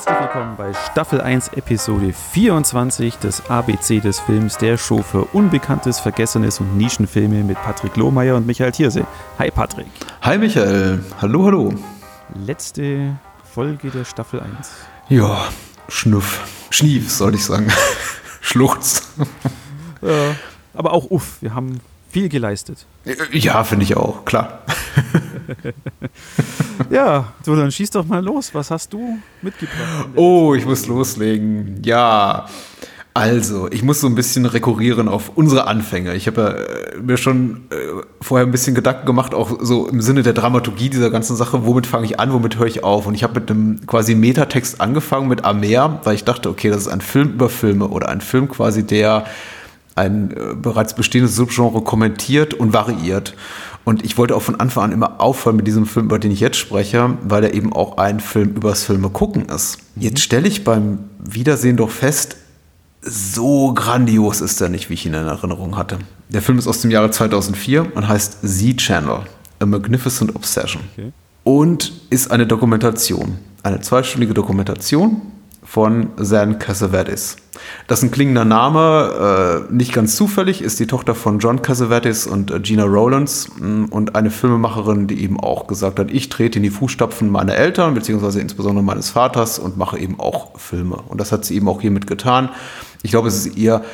Herzlich willkommen bei Staffel 1, Episode 24 des ABC des Films, der Show für Unbekanntes, Vergessenes und Nischenfilme mit Patrick Lohmeier und Michael Thierse. Hi Patrick. Hi Michael. Hallo, hallo. Letzte Folge der Staffel 1. Ja, Schnuff. Schnief, sollte ich sagen. Schluchz. Ja, aber auch uff, wir haben viel geleistet. Ja, finde ich auch, klar. ja, so dann schieß doch mal los. Was hast du mitgebracht? Oh, ich muss loslegen. Ja. Also, ich muss so ein bisschen rekurrieren auf unsere Anfänge. Ich habe ja äh, mir schon äh, vorher ein bisschen Gedanken gemacht, auch so im Sinne der Dramaturgie dieser ganzen Sache, womit fange ich an, womit höre ich auf? Und ich habe mit einem quasi Metatext angefangen mit Amer, weil ich dachte, okay, das ist ein Film über Filme oder ein Film quasi, der ein äh, bereits bestehendes Subgenre kommentiert und variiert. Und ich wollte auch von Anfang an immer aufhören mit diesem Film, über den ich jetzt spreche, weil er eben auch ein Film übers Filme gucken ist. Mhm. Jetzt stelle ich beim Wiedersehen doch fest, so grandios ist er nicht, wie ich ihn in Erinnerung hatte. Der Film ist aus dem Jahre 2004 und heißt Z-Channel, A Magnificent Obsession. Okay. Und ist eine Dokumentation, eine zweistündige Dokumentation von Zan Cassavetes. Das ist ein klingender Name, äh, nicht ganz zufällig, ist die Tochter von John Cassavetes und äh, Gina Rowlands mh, und eine Filmemacherin, die eben auch gesagt hat, ich trete in die Fußstapfen meiner Eltern, beziehungsweise insbesondere meines Vaters und mache eben auch Filme. Und das hat sie eben auch hiermit getan. Ich glaube, es ist ihr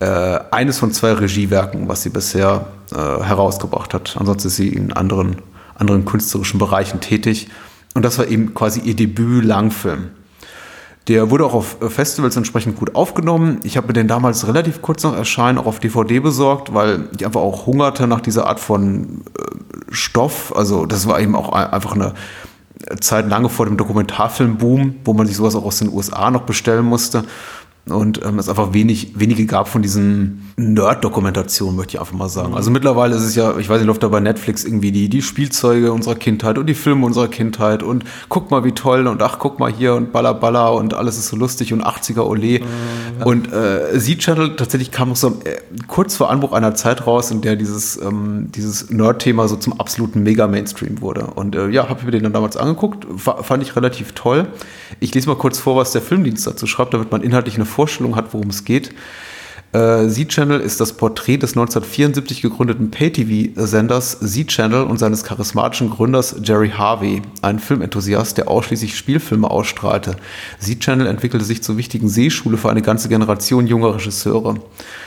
äh, eines von zwei Regiewerken, was sie bisher äh, herausgebracht hat. Ansonsten ist sie in anderen, anderen künstlerischen Bereichen tätig. Und das war eben quasi ihr Debüt-Langfilm. Der wurde auch auf äh, Festivals entsprechend gut aufgenommen. Ich habe mir den damals relativ kurz nach Erscheinen auch auf DVD besorgt, weil ich einfach auch hungerte nach dieser Art von äh, Stoff. Also das war eben auch einfach eine Zeit lange vor dem Dokumentarfilmboom, wo man sich sowas auch aus den USA noch bestellen musste und ähm, es einfach wenig, wenige gab von diesen Nerd-Dokumentationen, möchte ich einfach mal sagen. Also mittlerweile ist es ja, ich weiß nicht, läuft da bei Netflix irgendwie die, die Spielzeuge unserer Kindheit und die Filme unserer Kindheit und guck mal, wie toll und ach, guck mal hier und balla balla und alles ist so lustig und 80er Ole. Mhm. Und äh, Z-Channel tatsächlich kam noch so äh, kurz vor Anbruch einer Zeit raus, in der dieses, ähm, dieses Nerd-Thema so zum absoluten Mega-Mainstream wurde. Und äh, ja, habe ich mir den dann damals angeguckt, fand ich relativ toll. Ich lese mal kurz vor, was der Filmdienst dazu schreibt, damit man inhaltlich eine Vorstellung hat, worum es geht. Äh, Z-Channel ist das Porträt des 1974 gegründeten Pay-TV-Senders Z-Channel und seines charismatischen Gründers Jerry Harvey, ein Filmenthusiast, der ausschließlich Spielfilme ausstrahlte. Z-Channel entwickelte sich zur wichtigen Seeschule für eine ganze Generation junger Regisseure.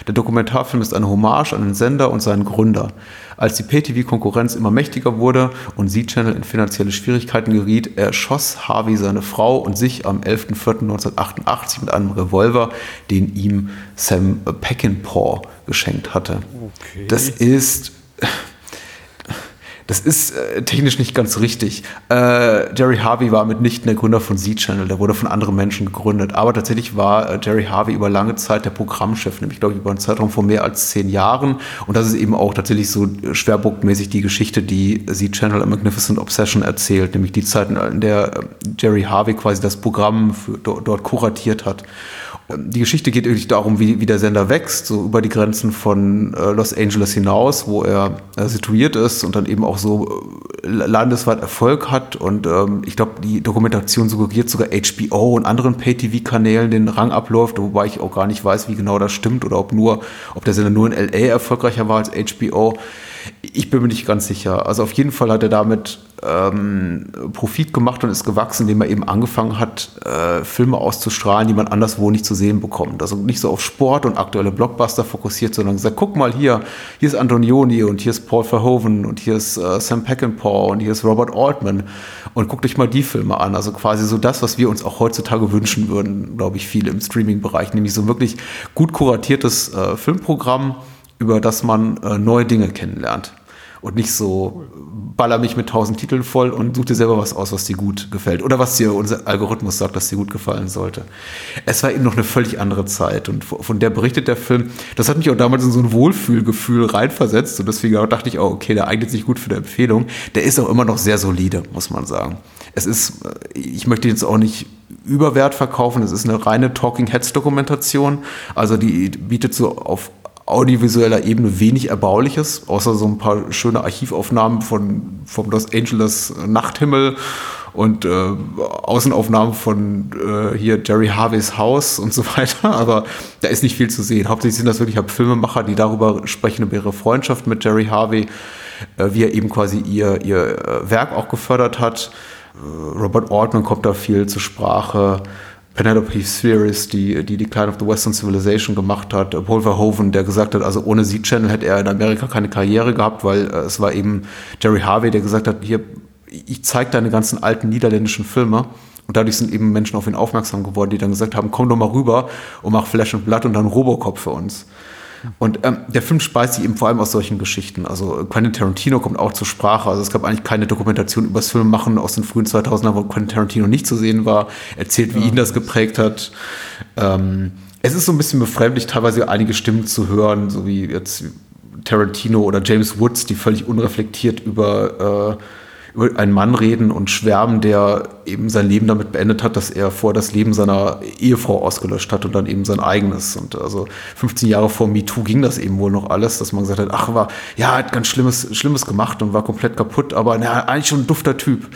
Der Dokumentarfilm ist eine Hommage an den Sender und seinen Gründer. Als die Pay-TV-Konkurrenz immer mächtiger wurde und Z-Channel in finanzielle Schwierigkeiten geriet, erschoss Harvey seine Frau und sich am 11.04.1988 mit einem Revolver, den ihm Sam Peckinpah geschenkt hatte. Okay. Das ist das ist äh, technisch nicht ganz richtig. Äh, Jerry Harvey war mitnichten der Gründer von Z-Channel, der wurde von anderen Menschen gegründet. Aber tatsächlich war äh, Jerry Harvey über lange Zeit der Programmchef, nämlich glaube ich über einen Zeitraum von mehr als zehn Jahren. Und das ist eben auch tatsächlich so schwerpunktmäßig die Geschichte, die Z-Channel A Magnificent Obsession erzählt, nämlich die Zeiten, in der äh, Jerry Harvey quasi das Programm für, dort kuratiert hat. Die Geschichte geht wirklich darum, wie, wie der Sender wächst, so über die Grenzen von äh, Los Angeles hinaus, wo er äh, situiert ist und dann eben auch so äh, landesweit Erfolg hat. Und ähm, ich glaube, die Dokumentation suggeriert sogar HBO und anderen Pay-TV-Kanälen den Rang abläuft, wobei ich auch gar nicht weiß, wie genau das stimmt oder ob nur, ob der Sender nur in LA erfolgreicher war als HBO. Ich bin mir nicht ganz sicher. Also auf jeden Fall hat er damit ähm, Profit gemacht und ist gewachsen, indem er eben angefangen hat, äh, Filme auszustrahlen, die man anderswo nicht zu sehen bekommt. Also nicht so auf Sport und aktuelle Blockbuster fokussiert, sondern gesagt, guck mal hier, hier ist Antonioni und hier ist Paul Verhoeven und hier ist äh, Sam Peckinpah und hier ist Robert Altman und guckt euch mal die Filme an. Also quasi so das, was wir uns auch heutzutage wünschen würden, glaube ich, viele im Streaming-Bereich, nämlich so wirklich gut kuratiertes äh, Filmprogramm, über das man äh, neue Dinge kennenlernt und nicht so baller mich mit tausend Titeln voll und such dir selber was aus, was dir gut gefällt oder was dir unser Algorithmus sagt, dass dir gut gefallen sollte. Es war eben noch eine völlig andere Zeit und von der berichtet der Film. Das hat mich auch damals in so ein Wohlfühlgefühl reinversetzt und deswegen dachte ich auch, okay, der eignet sich gut für eine Empfehlung. Der ist auch immer noch sehr solide, muss man sagen. Es ist, ich möchte jetzt auch nicht Überwert verkaufen. Es ist eine reine Talking Heads Dokumentation. Also die bietet so auf audiovisueller Ebene wenig Erbauliches, außer so ein paar schöne Archivaufnahmen von, vom Los Angeles Nachthimmel und äh, Außenaufnahmen von äh, hier Jerry Harveys Haus und so weiter. Aber da ist nicht viel zu sehen. Hauptsächlich sind das wirklich halt Filmemacher, die darüber sprechen, über ihre Freundschaft mit Jerry Harvey, äh, wie er eben quasi ihr, ihr äh, Werk auch gefördert hat. Äh, Robert Altman kommt da viel zur Sprache. Penelope Spheris, die, die Decline of the Western Civilization gemacht hat, Paul Verhoeven, der gesagt hat, also ohne Z-Channel hätte er in Amerika keine Karriere gehabt, weil äh, es war eben Jerry Harvey, der gesagt hat, hier, ich zeige deine ganzen alten niederländischen Filme. Und dadurch sind eben Menschen auf ihn aufmerksam geworden, die dann gesagt haben, komm doch mal rüber und mach Flash und Blood und dann Robocop für uns. Und ähm, der Film speist sich eben vor allem aus solchen Geschichten. Also Quentin Tarantino kommt auch zur Sprache. Also es gab eigentlich keine Dokumentation über das Filmemachen aus den frühen 2000ern, wo Quentin Tarantino nicht zu sehen war. Erzählt, wie ja. ihn das geprägt hat. Ähm, es ist so ein bisschen befremdlich, teilweise einige Stimmen zu hören, so wie jetzt Tarantino oder James Woods, die völlig unreflektiert über äh, über einen Mann reden und schwärmen, der eben sein Leben damit beendet hat, dass er vor das Leben seiner Ehefrau ausgelöscht hat und dann eben sein eigenes. Und also 15 Jahre vor MeToo ging das eben wohl noch alles, dass man gesagt hat, ach, war, ja, hat ganz Schlimmes, Schlimmes gemacht und war komplett kaputt, aber na, eigentlich schon ein dufter Typ.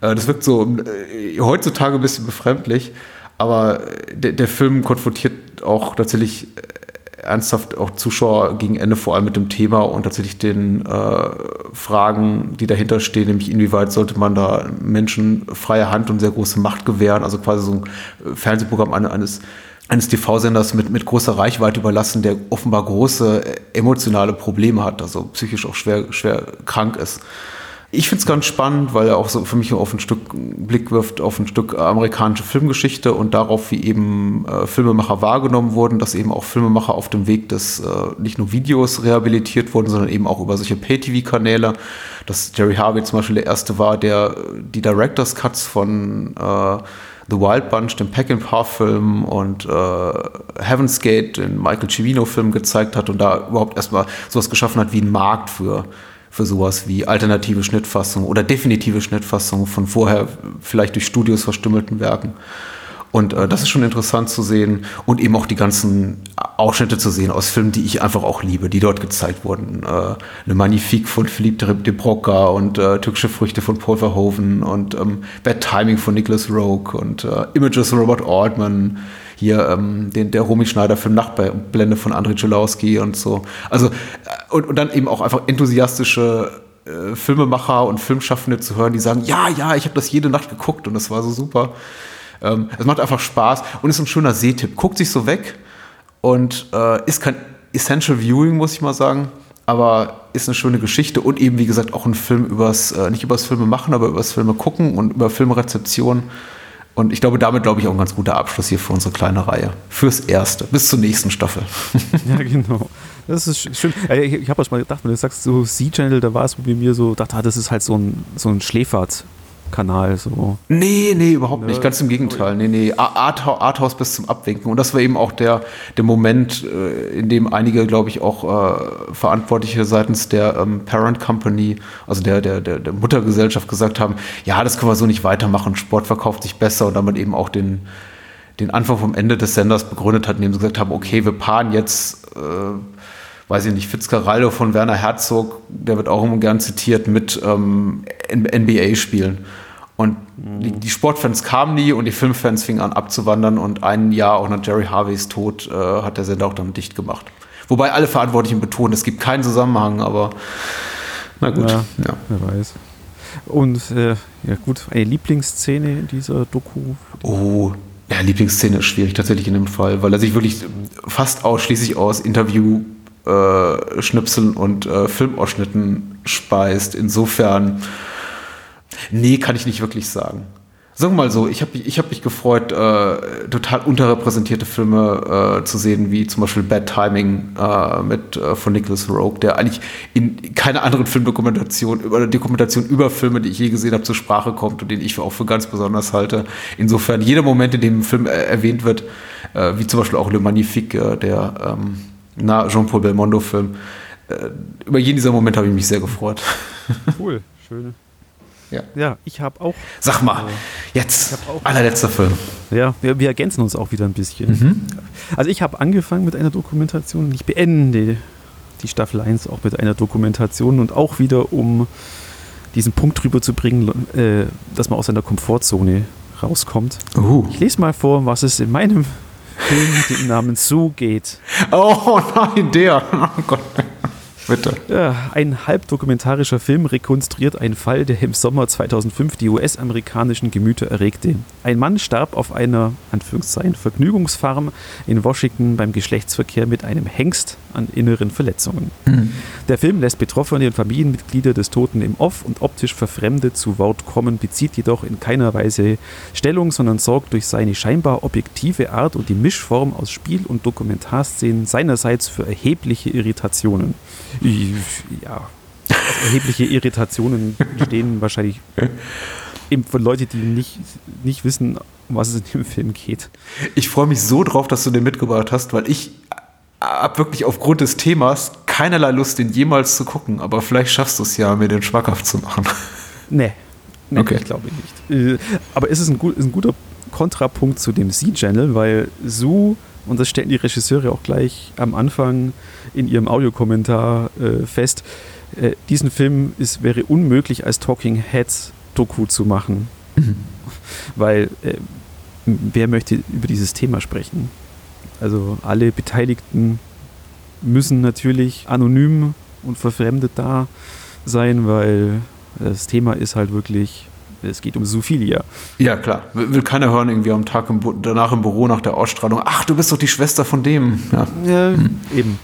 Äh, das wirkt so äh, heutzutage ein bisschen befremdlich, aber der, der Film konfrontiert auch tatsächlich ernsthaft auch Zuschauer gegen Ende vor allem mit dem Thema und tatsächlich den äh, Fragen, die dahinter stehen, nämlich inwieweit sollte man da Menschen freie Hand und sehr große Macht gewähren, also quasi so ein äh, Fernsehprogramm eines eines TV-Senders mit, mit großer Reichweite überlassen, der offenbar große äh, emotionale Probleme hat, also psychisch auch schwer, schwer krank ist. Ich finde es ganz spannend, weil er auch so für mich auf ein Stück Blick wirft auf ein Stück amerikanische Filmgeschichte und darauf, wie eben äh, Filmemacher wahrgenommen wurden, dass eben auch Filmemacher auf dem Weg des äh, nicht nur Videos rehabilitiert wurden, sondern eben auch über solche Pay-TV-Kanäle. Dass Jerry Harvey zum Beispiel der erste war, der die Director's Cuts von äh, The Wild Bunch, dem Peckinpah-Film und äh, Heaven's Gate, den Michael Cimino-Film gezeigt hat und da überhaupt erstmal sowas geschaffen hat wie ein Markt für für sowas wie alternative Schnittfassung oder definitive Schnittfassung von vorher vielleicht durch Studios verstümmelten Werken. Und äh, das ist schon interessant zu sehen und eben auch die ganzen Ausschnitte zu sehen aus Filmen, die ich einfach auch liebe, die dort gezeigt wurden. Äh, Le Magnifique von Philippe de Broca und äh, Türkische Früchte von Paul Verhoeven und ähm, Bad Timing von Nicholas Rogue und äh, Images von Robert Altman, hier ähm, den, der Romy Schneider-Film Nachtblende von Andrei Czelowski und so. Also, äh, und, und dann eben auch einfach enthusiastische äh, Filmemacher und Filmschaffende zu hören, die sagen, ja, ja, ich habe das jede Nacht geguckt und das war so super. Ähm, es macht einfach Spaß und ist ein schöner Sehtipp. Guckt sich so weg und äh, ist kein Essential Viewing, muss ich mal sagen aber ist eine schöne Geschichte und eben, wie gesagt, auch ein Film übers, äh, nicht übers Filme machen, aber übers Filme gucken und über Filmrezeption. Und ich glaube, damit glaube ich auch ein ganz guter Abschluss hier für unsere kleine Reihe. Fürs Erste. Bis zur nächsten Staffel. ja, genau. Das ist schön. Ich, ich habe auch mal gedacht, wenn du sagst, so C-Channel, da war es bei mir so, dachte, das ist halt so ein, so ein Schläfert. Kanal so. Nee, nee, überhaupt nicht. Ganz im Gegenteil. Nee, nee. Arthouse Art bis zum Abwinken. Und das war eben auch der, der Moment, äh, in dem einige, glaube ich, auch äh, Verantwortliche seitens der ähm, Parent Company, also der, der, der, der Muttergesellschaft gesagt haben, ja, das können wir so nicht weitermachen. Sport verkauft sich besser und damit eben auch den, den Anfang vom Ende des Senders begründet hat, indem sie gesagt haben, okay, wir paaren jetzt äh, weiß ich nicht, Fitzcarraldo von Werner Herzog, der wird auch immer gern zitiert, mit ähm, NBA-Spielen. Und mhm. die, die, Sportfans kamen nie und die Filmfans fingen an abzuwandern und ein Jahr auch nach Jerry Harveys Tod äh, hat der Sender auch dann dicht gemacht. Wobei alle Verantwortlichen betonen, es gibt keinen Zusammenhang, aber na gut. Ja, ja. wer weiß. Und äh, ja gut, eine Lieblingsszene in dieser Doku? Oh, ja, Lieblingsszene ist schwierig tatsächlich in dem Fall, weil er sich wirklich fast ausschließlich aus Interview äh, Schnipseln und äh, Filmausschnitten speist. Insofern, nee, kann ich nicht wirklich sagen. Sagen wir mal so, ich habe ich hab mich gefreut, äh, total unterrepräsentierte Filme äh, zu sehen, wie zum Beispiel Bad Timing äh, mit, äh, von Nicholas Rogue, der eigentlich in keiner anderen Filmdokumentation, über Dokumentation über Filme, die ich je gesehen habe, zur Sprache kommt und den ich auch für ganz besonders halte. Insofern, jeder Moment, in dem ein Film äh, erwähnt wird, äh, wie zum Beispiel auch Le Magnifique, der ähm, Jean-Paul Belmondo-Film. Über jeden dieser Momente habe ich mich sehr gefreut. Cool, schön. Ja. ja, ich habe auch. Sag mal, äh, jetzt, allerletzter Film. Ja, wir, wir, ergänzen uns auch wieder ein bisschen. Mhm. Also, ich habe angefangen mit einer Dokumentation. Ich beende die Staffel 1 auch mit einer Dokumentation und auch wieder um diesen Punkt drüber zu bringen, äh, dass man aus seiner Komfortzone rauskommt. Uh. Ich lese mal vor, was es in meinem Film mit dem Namen Sue geht. Oh nein, der. Oh Gott. Bitte. Ja, ein halbdokumentarischer Film rekonstruiert einen Fall, der im Sommer 2005 die US-amerikanischen Gemüter erregte. Ein Mann starb auf einer Anführungszeichen, Vergnügungsfarm in Washington beim Geschlechtsverkehr mit einem Hengst an inneren Verletzungen. Mhm. Der Film lässt Betroffene und Familienmitglieder des Toten im Off und optisch verfremdet zu Wort kommen, bezieht jedoch in keiner Weise Stellung, sondern sorgt durch seine scheinbar objektive Art und die Mischform aus Spiel- und Dokumentarszenen seinerseits für erhebliche Irritationen. Ja, also erhebliche Irritationen stehen wahrscheinlich eben von Leuten, die nicht, nicht wissen, um was es in dem Film geht. Ich freue mich so drauf, dass du den mitgebracht hast, weil ich habe wirklich aufgrund des Themas keinerlei Lust, den jemals zu gucken. Aber vielleicht schaffst du es ja, mir den schmackhaft zu machen. Nee, nee Okay. ich glaube nicht. Äh, Aber es ist ein, gut, ein guter Kontrapunkt zu dem C-Channel, weil Sue, und das stellen die Regisseure auch gleich am Anfang in ihrem Audiokommentar äh, fest, äh, diesen Film ist, wäre unmöglich als Talking Heads Doku zu machen. Weil äh, wer möchte über dieses Thema sprechen? Also alle Beteiligten müssen natürlich anonym und verfremdet da sein, weil das Thema ist halt wirklich, es geht um Zoophilia. Ja, klar. Will, keiner hören, irgendwie am Tag im, danach im Büro nach der Ausstrahlung. Ach, du bist doch die Schwester von dem. Ja. Ja, eben.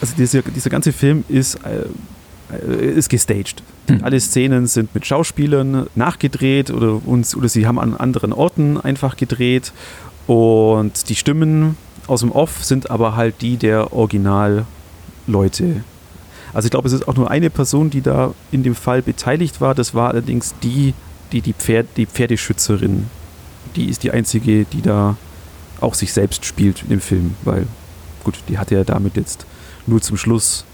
Also dieser, dieser ganze Film ist, äh, äh, ist gestaged. Hm. Alle Szenen sind mit Schauspielern nachgedreht oder, uns, oder sie haben an anderen Orten einfach gedreht. Und die Stimmen aus dem Off sind aber halt die der Originalleute. Also ich glaube, es ist auch nur eine Person, die da in dem Fall beteiligt war. Das war allerdings die, die, die, Pferd, die Pferdeschützerin. Die ist die einzige, die da auch sich selbst spielt dem Film, weil gut, die hatte ja damit jetzt nur zum Schluss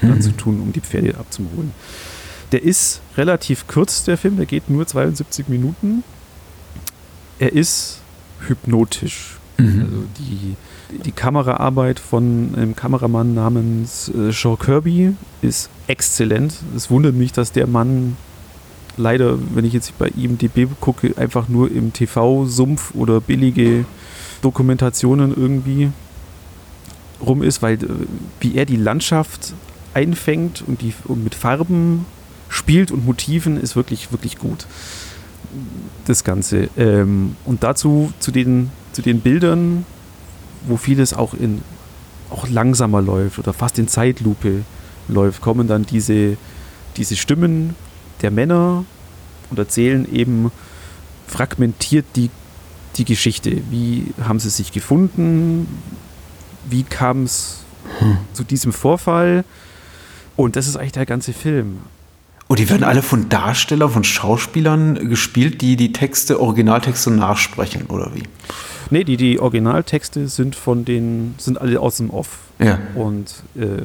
dann Mhm. zu tun, um die Pferde abzuholen. Der ist relativ kurz, der Film, der geht nur 72 Minuten. Er ist hypnotisch. Mhm. Also die, die Kameraarbeit von einem Kameramann namens äh, Sean Kirby ist exzellent. Es wundert mich, dass der Mann leider, wenn ich jetzt bei IMDb gucke, einfach nur im TV-Sumpf oder billige Dokumentationen irgendwie rum ist, weil äh, wie er die Landschaft einfängt und, die, und mit Farben spielt und Motiven ist wirklich, wirklich gut. Das Ganze. Ähm, und dazu zu den, zu den Bildern, wo vieles auch in auch langsamer läuft oder fast in Zeitlupe läuft, kommen dann diese, diese Stimmen der Männer und erzählen eben fragmentiert die, die Geschichte. Wie haben sie sich gefunden? Wie kam es zu diesem Vorfall? Und das ist eigentlich der ganze Film. Und die werden alle von Darstellern, von Schauspielern gespielt, die die Texte, Originaltexte nachsprechen, oder wie? Nee, die, die Originaltexte sind von den, sind alle aus dem Off. Ja. Und, äh,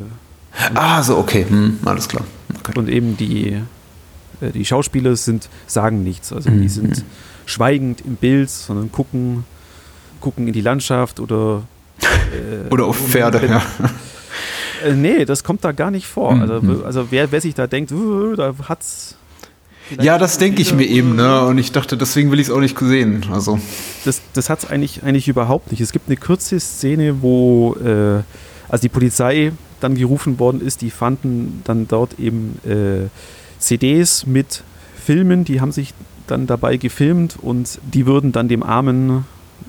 Ah, so, okay. Hm, alles klar. Okay. und eben die, die Schauspieler sind, sagen nichts. Also die Mhm. sind schweigend im Bild, sondern gucken, gucken in die Landschaft oder äh, Oder auf Pferde, ja. Äh, nee, das kommt da gar nicht vor. Mhm. Also, also wer, wer sich da denkt, "Uh, da hat's. Ja, das denke ich mir eben, ne? Und ich dachte, deswegen will ich es auch nicht sehen. Also. Das, das hat es eigentlich, eigentlich überhaupt nicht. Es gibt eine kurze Szene, wo äh, also die Polizei dann gerufen worden ist, die fanden dann dort eben äh, CDs mit Filmen, die haben sich dann dabei gefilmt und die würden dann dem armen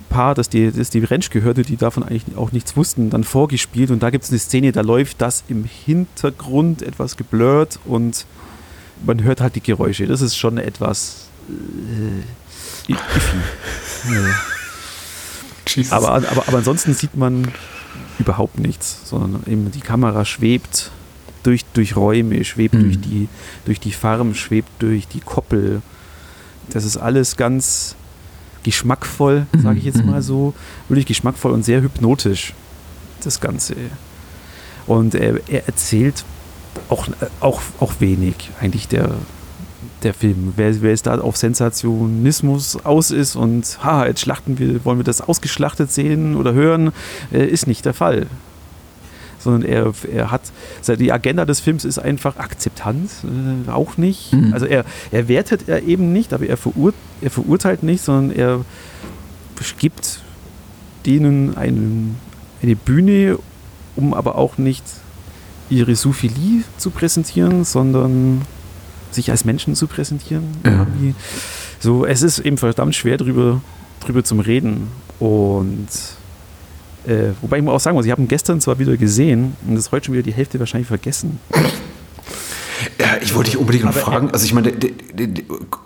Paar, das die, das die Ranch gehörte, die davon eigentlich auch nichts wussten, dann vorgespielt und da gibt es eine Szene, da läuft das im Hintergrund etwas geblurrt und man hört halt die Geräusche. Das ist schon etwas äh, iffy. Aber, aber, aber ansonsten sieht man überhaupt nichts, sondern eben die Kamera schwebt durch, durch Räume, schwebt Mhm. durch, die, durch die Farm, schwebt durch die Koppel. Das ist alles ganz geschmackvoll, sage ich jetzt Mhm. mal so. Wirklich geschmackvoll und sehr hypnotisch, das Ganze. Und er, er erzählt auch, auch, auch wenig, eigentlich der, der Film. Wer, wer es da auf Sensationismus aus ist und ha, jetzt schlachten wir, wollen wir das ausgeschlachtet sehen oder hören, äh, ist nicht der Fall. Sondern er, er hat, die Agenda des Films ist einfach Akzeptanz, äh, auch nicht. Mhm. Also er, er wertet er eben nicht, aber er, verur, er verurteilt nicht, sondern er gibt denen einen, eine Bühne, um aber auch nicht ihre Souphilie zu präsentieren, sondern sich als Menschen zu präsentieren. Ja. So, es ist eben verdammt schwer drüber, drüber zum Reden. Und äh, wobei ich mal auch sagen muss, ich habe ihn gestern zwar wieder gesehen und das heute schon wieder die Hälfte wahrscheinlich vergessen. Ja, ich wollte dich unbedingt noch fragen, also ich meine, der, der, der,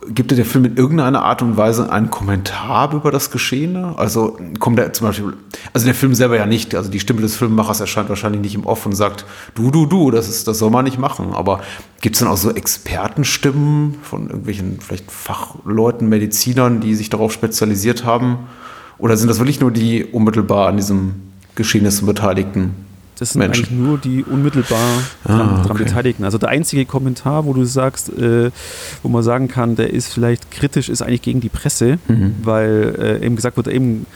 gibt dir der Film in irgendeiner Art und Weise einen Kommentar über das Geschehene? Also kommt der zum Beispiel, also der Film selber ja nicht, also die Stimme des Filmemachers erscheint wahrscheinlich nicht im Off und sagt, du, du, du, das, ist, das soll man nicht machen. Aber gibt es dann auch so Expertenstimmen von irgendwelchen vielleicht Fachleuten, Medizinern, die sich darauf spezialisiert haben? Oder sind das wirklich nur die unmittelbar an diesem Geschehnis Beteiligten? Das sind Menschen. eigentlich nur die unmittelbar ah, okay. Beteiligten. Also der einzige Kommentar, wo du sagst, äh, wo man sagen kann, der ist vielleicht kritisch, ist eigentlich gegen die Presse, mhm. weil äh, eben gesagt wird, eben,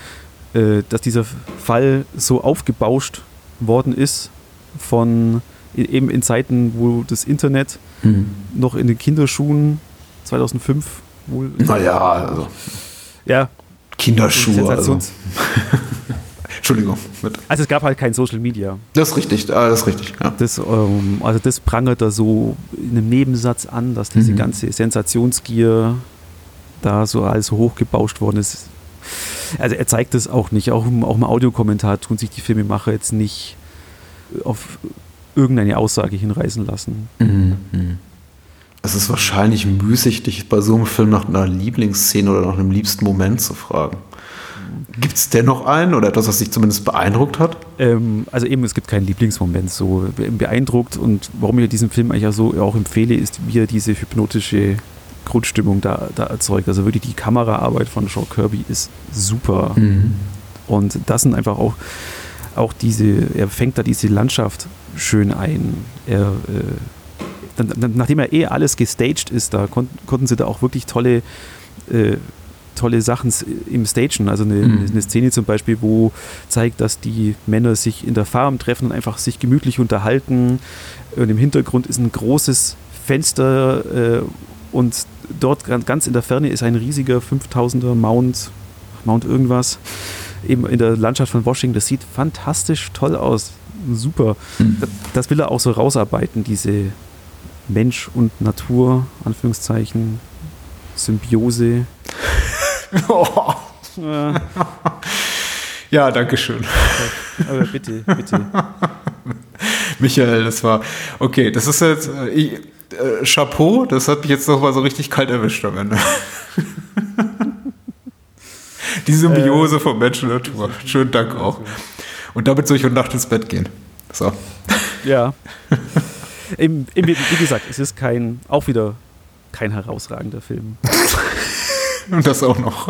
äh, dass dieser Fall so aufgebauscht worden ist von eben in Zeiten, wo das Internet mhm. noch in den Kinderschuhen 2005 wohl. Naja, also. Ja. Kinderschuhe. Also. Entschuldigung. Mit. Also es gab halt kein Social Media. Das ist richtig, das ist richtig. Ja. Das, ähm, also das prangert da so in einem Nebensatz an, dass diese mhm. ganze Sensationsgier da so alles hochgebauscht worden ist. Also er zeigt das auch nicht. Auch, auch im Audiokommentar tun sich die Filmemacher jetzt nicht auf irgendeine Aussage hinreißen lassen. Mhm. Es ist wahrscheinlich müßig, dich bei so einem Film nach einer Lieblingsszene oder nach einem liebsten Moment zu fragen. Gibt es denn noch einen oder etwas, was dich zumindest beeindruckt hat? Ähm, also eben, es gibt keinen Lieblingsmoment. So beeindruckt und warum ich diesen Film eigentlich auch so auch empfehle, ist, wie er diese hypnotische Grundstimmung da, da erzeugt. Also wirklich die Kameraarbeit von Sean Kirby ist super. Mhm. Und das sind einfach auch, auch diese, er fängt da diese Landschaft schön ein. Er, äh, dann, nachdem er eh alles gestaged ist, da kon konnten sie da auch wirklich tolle äh, tolle Sachen im Stagen. Also eine, mhm. eine, Szene zum Beispiel, wo zeigt, dass die Männer sich in der Farm treffen und einfach sich gemütlich unterhalten. Und im Hintergrund ist ein großes Fenster äh, und dort ganz in der Ferne ist ein riesiger 5000er Mount, Mount irgendwas, eben in der Landschaft von Washington. Das sieht fantastisch toll aus. Super. Mhm. Das will er auch so rausarbeiten, diese Mensch und Natur, Anführungszeichen, Symbiose. Oh. Ja, danke schön. Aber bitte, bitte. Michael, das war. Okay, das ist jetzt. Äh, ich, äh, Chapeau, das hat mich jetzt nochmal so richtig kalt erwischt am Ende. Die Symbiose äh, von Mensch und Natur. Schönen Dank auch. Und damit soll ich heute Nacht ins Bett gehen. So. Ja. Im, im, wie gesagt, es ist kein, auch wieder kein herausragender Film. Und das auch noch.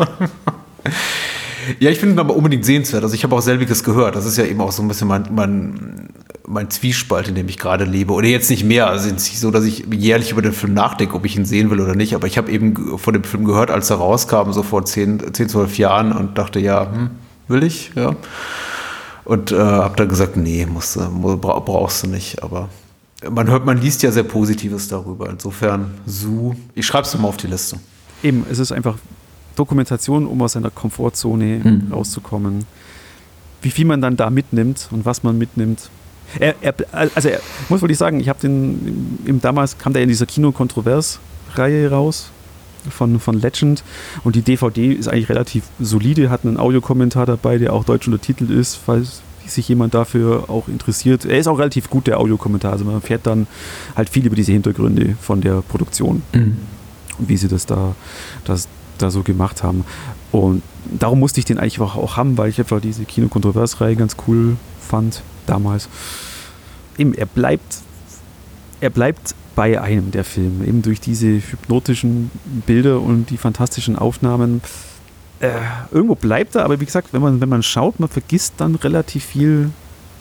Ja, ich finde ihn aber unbedingt sehenswert. Also ich habe auch selbiges gehört. Das ist ja eben auch so ein bisschen mein, mein, mein Zwiespalt, in dem ich gerade lebe. Oder jetzt nicht mehr. Also es ist nicht so, dass ich jährlich über den Film nachdenke, ob ich ihn sehen will oder nicht. Aber ich habe eben von dem Film gehört, als er rauskam, so vor 10, 10 12 Jahren und dachte, ja, hm, will ich, ja. Und äh, habe dann gesagt, nee, musst, brauchst du nicht. Aber man hört, man liest ja sehr Positives darüber. Insofern, so, ich schreibe es mal auf die Liste eben, es ist einfach Dokumentation, um aus seiner Komfortzone mhm. rauszukommen. Wie viel man dann da mitnimmt und was man mitnimmt. Er, er, also er, muss wirklich sagen, ich habe den, im, damals kam der in dieser Kino-Kontrovers-Reihe raus von, von Legend und die DVD ist eigentlich relativ solide, hat einen Audiokommentar dabei, der auch deutsch untertitelt ist, falls sich jemand dafür auch interessiert. Er ist auch relativ gut, der Audiokommentar. Also man fährt dann halt viel über diese Hintergründe von der Produktion. Mhm wie sie das da, das, da so gemacht haben. Und darum musste ich den eigentlich auch, auch haben, weil ich einfach diese Kino-Kontroversreihe ganz cool fand damals. Eben, er bleibt, er bleibt bei einem der Filme, eben durch diese hypnotischen Bilder und die fantastischen Aufnahmen. Äh, irgendwo bleibt er, aber wie gesagt, wenn man, wenn man schaut, man vergisst dann relativ viel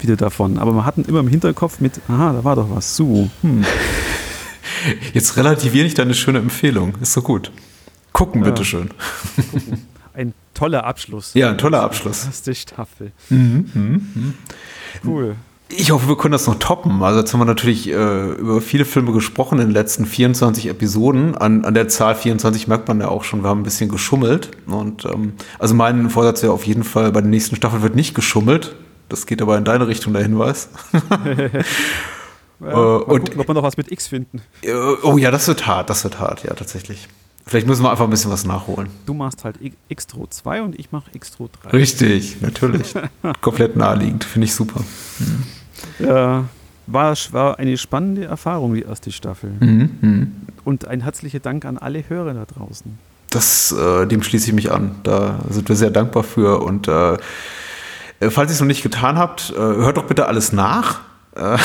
wieder davon. Aber man hat ihn immer im Hinterkopf mit, aha, da war doch was, so. Hm. Jetzt relativiere ich deine schöne Empfehlung. Ist so gut. Gucken, ja. bitteschön. Ein toller Abschluss. Ja, ein toller Abschluss. Erste Staffel. Mhm, mh, mh. Cool. Ich hoffe, wir können das noch toppen. Also jetzt haben wir natürlich äh, über viele Filme gesprochen in den letzten 24 Episoden. An, an der Zahl 24 merkt man ja auch schon, wir haben ein bisschen geschummelt. Und ähm, also mein Vorsatz wäre auf jeden Fall, bei der nächsten Staffel wird nicht geschummelt. Das geht aber in deine Richtung, der Hinweis. Ja, mal und, gucken, ob wir noch was mit X finden. Äh, oh ja, das wird hart, das wird hart, ja, tatsächlich. Vielleicht müssen wir einfach ein bisschen was nachholen. Du machst halt Xtro 2 und ich mache Xtro 3. Richtig, natürlich. Komplett naheliegend, finde ich super. Mhm. Ja, war, war eine spannende Erfahrung, die erste Staffel. Mhm, mh. Und ein herzlicher Dank an alle Hörer da draußen. Das, äh, dem schließe ich mich an. Da sind wir sehr dankbar für. Und äh, falls ihr es noch nicht getan habt, äh, hört doch bitte alles nach. Äh,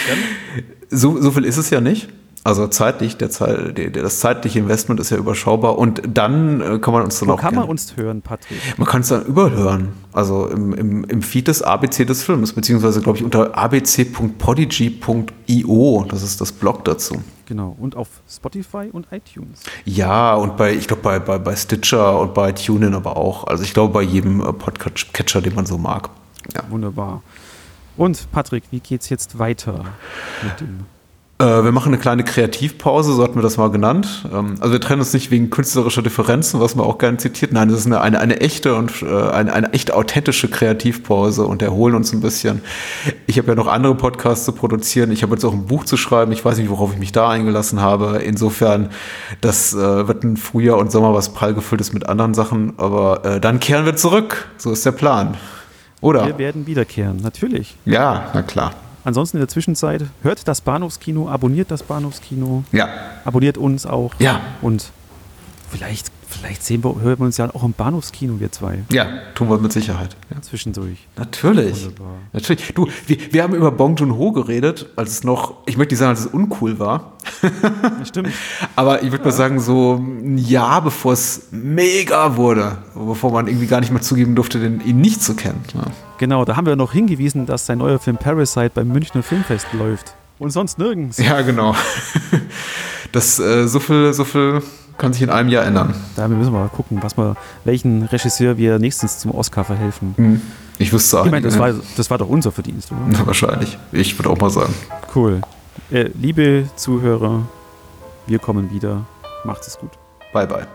so, so viel ist es ja nicht. Also zeitlich, der, der, das zeitliche Investment ist ja überschaubar und dann äh, kann man uns dann Wo auch. kann man uns hören, Patrick? Man kann es dann überhören. Also im, im, im Feed des ABC des Films, beziehungsweise glaube ich unter abc.podigy.io. Das ist das Blog dazu. Genau, und auf Spotify und iTunes. Ja, und bei, ich glaube, bei, bei, bei Stitcher und bei TuneIn aber auch. Also ich glaube, bei jedem äh, Podcatcher, den man so mag. Ja. Wunderbar. Und Patrick, wie geht's jetzt weiter mit dem wir machen eine kleine Kreativpause, so hatten wir das mal genannt. Ähm, also wir trennen uns nicht wegen künstlerischer Differenzen, was man auch gerne zitiert. Nein, das ist eine, eine, eine echte und äh, eine, eine echt authentische Kreativpause und erholen uns ein bisschen. Ich habe ja noch andere Podcasts zu produzieren. Ich habe jetzt auch ein Buch zu schreiben. Ich weiß nicht, worauf ich mich da eingelassen habe. Insofern, das äh, wird ein Frühjahr und Sommer was prall gefüllt ist mit anderen Sachen. Aber äh, dann kehren wir zurück. So ist der Plan. Oder? Wir werden wiederkehren, natürlich. Ja, na klar. Ansonsten in der Zwischenzeit hört das Bahnhofskino, abonniert das Bahnhofskino. Ja. Abonniert uns auch. Ja. Und vielleicht Vielleicht sehen wir, hören wir uns ja auch im Bahnhofskino, wir zwei. Ja, tun wir mit Sicherheit. Ja. Zwischendurch. Natürlich. Wunderbar. Natürlich. Du, wir, wir haben über Bong Joon-ho geredet, als es noch, ich möchte nicht sagen, als es uncool war. Stimmt. Aber ich würde ja. mal sagen, so ein Jahr bevor es mega wurde, bevor man irgendwie gar nicht mehr zugeben durfte, den, ihn nicht zu kennen. Ja. Genau, da haben wir noch hingewiesen, dass sein neuer Film Parasite beim Münchner Filmfest läuft. Und sonst nirgends. Ja, genau. Das, äh, so viel, so viel kann sich in einem Jahr ändern. Da müssen wir mal gucken, was wir, welchen Regisseur wir nächstens zum Oscar verhelfen. Hm. Ich wüsste auch. Ich meine, das, war, das war doch unser Verdienst, oder? Ja, wahrscheinlich. Ich würde auch mal sagen. Cool. Äh, liebe Zuhörer, wir kommen wieder. Macht es gut. Bye, bye.